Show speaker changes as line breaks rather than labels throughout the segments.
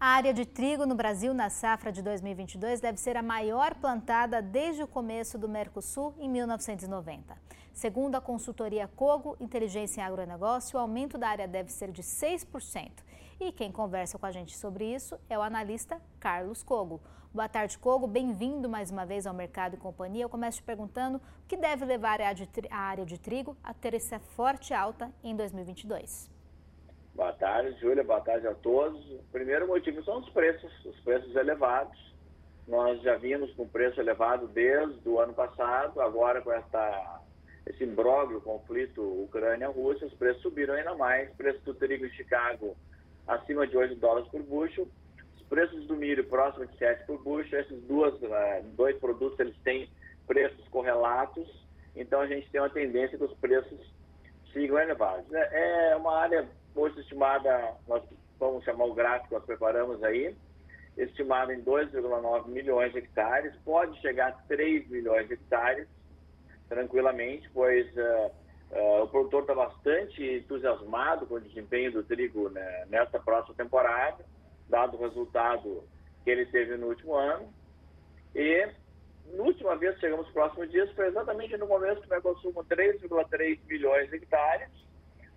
A área de trigo no Brasil na safra de 2022 deve ser a maior plantada desde o começo do Mercosul em 1990. Segundo a consultoria Cogo Inteligência em Agronegócio, o aumento da área deve ser de 6%. E quem conversa com a gente sobre isso é o analista Carlos Cogo. Boa tarde, Cogo. Bem-vindo mais uma vez ao Mercado e Companhia. Eu começo te perguntando o que deve levar a área de trigo a ter essa forte alta em 2022.
Boa tarde, Júlia. Boa tarde a todos. O primeiro motivo são os preços, os preços elevados. Nós já vimos com preço elevado desde o ano passado, agora com esta, esse imbróglio, conflito Ucrânia-Rússia, os preços subiram ainda mais. O preço do trigo em Chicago acima de 8 dólares por bushel, os preços do milho próximo de 7 por bushel. Esses duas, uh, dois produtos eles têm preços correlatos, então a gente tem uma tendência que os preços sigam elevados. É, é uma área hoje estimada, nós vamos chamar o gráfico, nós preparamos aí, estimada em 2,9 milhões de hectares, pode chegar a 3 milhões de hectares, tranquilamente, pois uh, uh, o produtor está bastante entusiasmado com o desempenho do trigo né, nesta próxima temporada, dado o resultado que ele teve no último ano. E, na última vez que chegamos próximos dias, foi exatamente no momento que nós consumimos 3,3 milhões de hectares,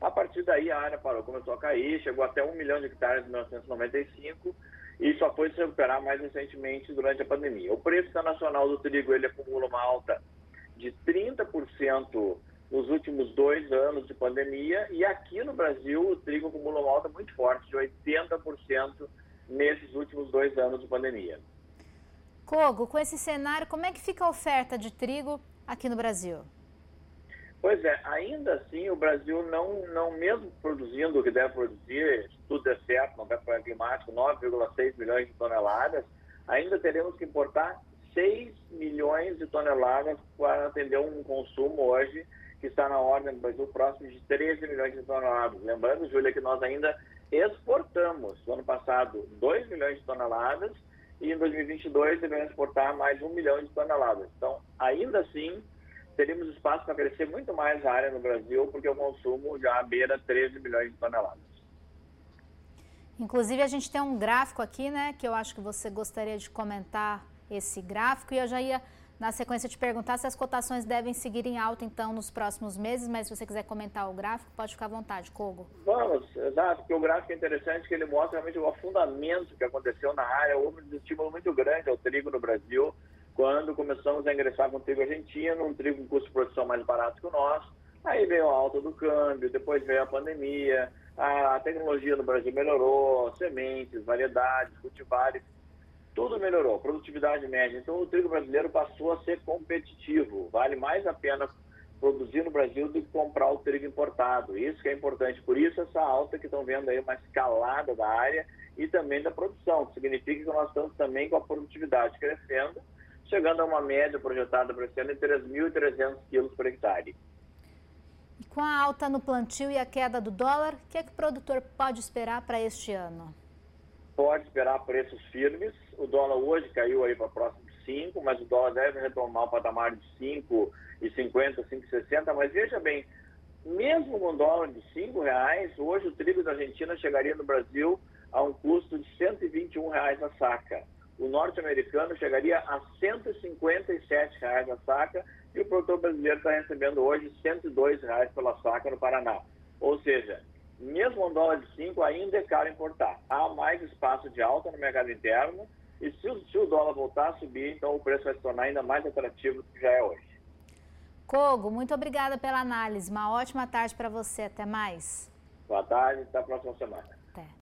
a partir daí a área parou, começou a cair, chegou até 1 milhão de hectares em 1995 e só foi se recuperar mais recentemente durante a pandemia. O preço internacional do trigo ele acumula uma alta de 30% nos últimos dois anos de pandemia e aqui no Brasil o trigo acumula uma alta muito forte, de 80% nesses últimos dois anos de pandemia.
Cogo, com esse cenário, como é que fica a oferta de trigo aqui no Brasil?
Pois é, ainda assim o Brasil não, não mesmo produzindo o que deve produzir, se tudo der certo, não vai para climático, 9,6 milhões de toneladas, ainda teremos que importar 6 milhões de toneladas para atender um consumo hoje que está na ordem do Brasil próximo de 13 milhões de toneladas. Lembrando, Júlia, que nós ainda exportamos, no ano passado, 2 milhões de toneladas e em 2022 devemos exportar mais 1 milhão de toneladas. Então, ainda assim, teríamos espaço para crescer muito mais a área no Brasil, porque o consumo já beira 13 milhões de toneladas.
Inclusive, a gente tem um gráfico aqui, né, que eu acho que você gostaria de comentar esse gráfico, e eu já ia, na sequência, te perguntar se as cotações devem seguir em alta, então, nos próximos meses, mas se você quiser comentar o gráfico, pode ficar à vontade, Kogo.
Vamos, exato, porque o gráfico é interessante, que ele mostra realmente o afundamento que aconteceu na área, houve um estímulo muito grande ao trigo no Brasil, quando começamos a ingressar com trigo argentino, um trigo com custo de produção mais barato que o nosso. Aí veio a alta do câmbio, depois veio a pandemia, a tecnologia no Brasil melhorou, sementes, variedades, cultivares, tudo melhorou, produtividade média. Então o trigo brasileiro passou a ser competitivo. Vale mais a pena produzir no Brasil do que comprar o trigo importado. Isso que é importante. Por isso essa alta que estão vendo aí, uma escalada da área e também da produção, que significa que nós estamos também com a produtividade crescendo chegando a uma média projetada para esse ano de 3.300 quilos por hectare.
E com a alta no plantio e a queda do dólar, o que é que o produtor pode esperar para este ano?
Pode esperar preços firmes. O dólar hoje caiu aí para próximo de 5, mas o dólar deve retomar o patamar de 5,50, 5,60. Mas veja bem, mesmo com um dólar de 5 reais, hoje o trigo da Argentina chegaria no Brasil a um custo de 121 reais a saca o norte-americano chegaria a 157 reais a saca e o produtor brasileiro está recebendo hoje 102 reais pela saca no Paraná. Ou seja, mesmo um dólar de 5 ainda é caro importar. Há mais espaço de alta no mercado interno e se o, se o dólar voltar a subir, então o preço vai se tornar ainda mais atrativo do que já é hoje.
Cogo, muito obrigada pela análise. Uma ótima tarde para você. Até mais.
Boa tarde, até a próxima semana.